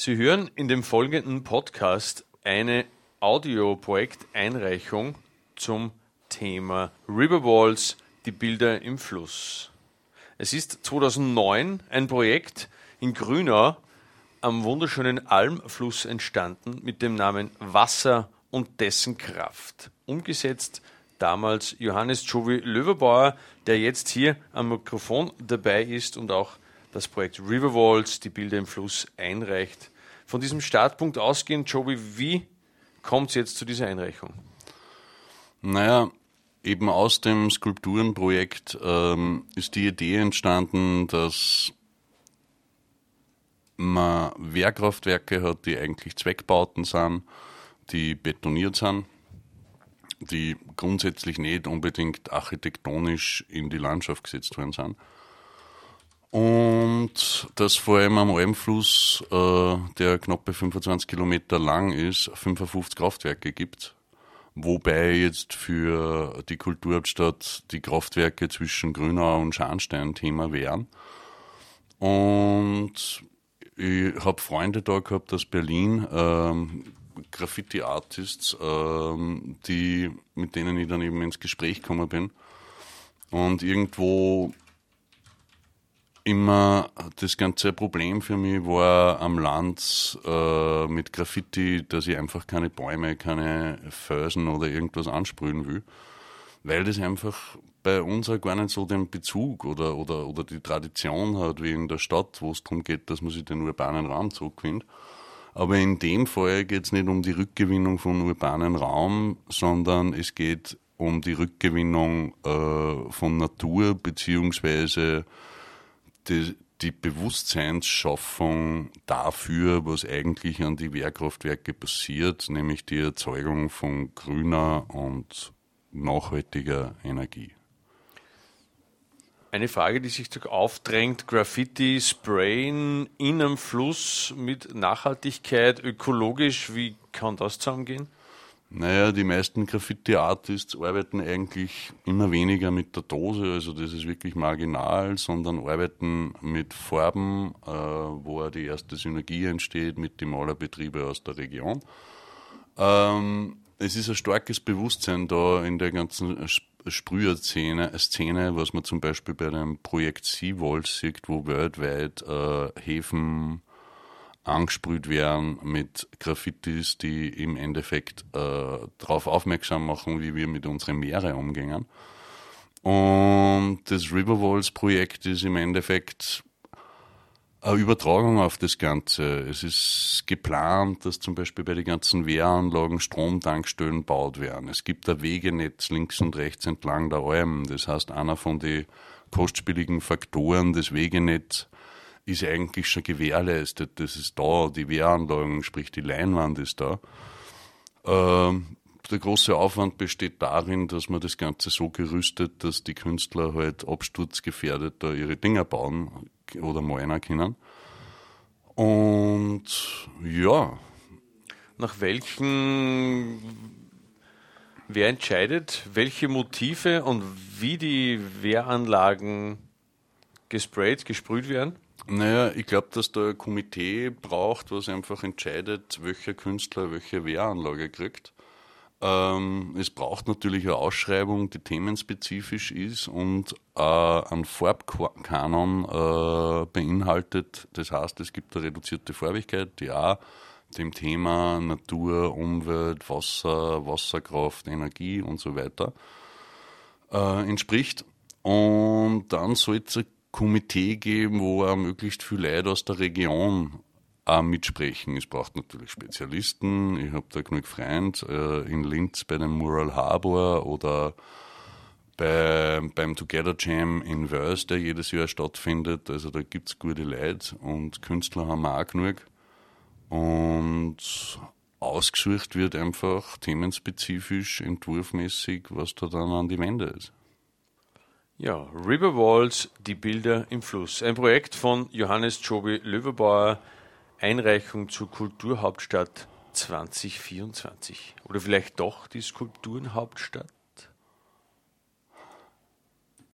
Sie hören in dem folgenden Podcast eine Audioprojekteinreichung zum Thema Riverwalls, die Bilder im Fluss. Es ist 2009 ein Projekt in Grünau am wunderschönen Almfluss entstanden mit dem Namen Wasser und dessen Kraft. Umgesetzt damals Johannes Jovi Löwerbauer, der jetzt hier am Mikrofon dabei ist und auch das Projekt Riverwalls, die Bilder im Fluss, einreicht. Von diesem Startpunkt ausgehend, Joby, wie kommt es jetzt zu dieser Einreichung? Naja, eben aus dem Skulpturenprojekt ähm, ist die Idee entstanden, dass man Wehrkraftwerke hat, die eigentlich Zweckbauten sind, die betoniert sind, die grundsätzlich nicht unbedingt architektonisch in die Landschaft gesetzt worden sind und dass vor allem am Almfluss, äh, der knappe 25 Kilometer lang ist, 55 Kraftwerke gibt. Wobei jetzt für die Kulturhauptstadt die Kraftwerke zwischen Grünau und Scharnstein Thema wären. Und ich habe Freunde da gehabt aus Berlin, ähm, Graffiti-Artists, ähm, die, mit denen ich dann eben ins Gespräch gekommen bin. Und irgendwo immer das ganze Problem für mich war am Land äh, mit Graffiti, dass ich einfach keine Bäume, keine Felsen oder irgendwas ansprühen will, weil das einfach bei uns auch gar nicht so den Bezug oder, oder, oder die Tradition hat wie in der Stadt, wo es darum geht, dass man sich den urbanen Raum zurückfindet. Aber in dem Fall geht es nicht um die Rückgewinnung von urbanen Raum, sondern es geht um die Rückgewinnung äh, von Natur beziehungsweise die, die Bewusstseinsschaffung dafür, was eigentlich an die Wehrkraftwerke passiert, nämlich die Erzeugung von grüner und nachhaltiger Energie. Eine Frage, die sich aufdrängt, Graffiti, Sprayen in einem Fluss mit Nachhaltigkeit, ökologisch, wie kann das zusammengehen? Naja, die meisten Graffiti-Artists arbeiten eigentlich immer weniger mit der Dose, also das ist wirklich marginal, sondern arbeiten mit Farben, äh, wo die erste Synergie entsteht mit den Malerbetrieben aus der Region. Ähm, es ist ein starkes Bewusstsein da in der ganzen Sprüher-Szene, Szene, was man zum Beispiel bei dem Projekt Seawalls sieht, wo weltweit äh, Häfen, angesprüht werden mit Graffitis, die im Endeffekt äh, darauf aufmerksam machen, wie wir mit unseren Meere umgehen. Und das Riverwalls-Projekt ist im Endeffekt eine Übertragung auf das Ganze. Es ist geplant, dass zum Beispiel bei den ganzen Wehranlagen Stromtankstellen gebaut werden. Es gibt ein Wegenetz links und rechts entlang der Alm. Das heißt, einer von den kostspieligen Faktoren des Wegenetzes ist eigentlich schon gewährleistet. Das ist da, die Wehranlagen, sprich die Leinwand ist da. Ähm, der große Aufwand besteht darin, dass man das Ganze so gerüstet, dass die Künstler halt absturzgefährdet da ihre Dinger bauen oder malen können. Und ja. Nach welchen, wer entscheidet, welche Motive und wie die Wehranlagen gesprayt, gesprüht werden? Naja, ich glaube, dass da ein Komitee braucht, was einfach entscheidet, welcher Künstler welche Wehranlage kriegt. Ähm, es braucht natürlich eine Ausschreibung, die themenspezifisch ist und äh, einen Farbkanon äh, beinhaltet. Das heißt, es gibt eine reduzierte Farbigkeit, die auch dem Thema Natur, Umwelt, Wasser, Wasserkraft, Energie und so weiter äh, entspricht. Und dann soll es Komitee geben, wo auch möglichst viele Leute aus der Region auch mitsprechen. Es braucht natürlich Spezialisten. Ich habe da genug Freunde äh, in Linz bei dem Mural Harbor oder bei, beim Together Jam in Wels, der jedes Jahr stattfindet. Also da gibt es gute Leute und Künstler haben wir auch genug. Und ausgesucht wird einfach themenspezifisch, entwurfmäßig, was da dann an die Wände ist. Ja, Riverwalls, die Bilder im Fluss. Ein Projekt von Johannes Jobi Löwerbauer, Einreichung zur Kulturhauptstadt 2024. Oder vielleicht doch die Skulpturenhauptstadt?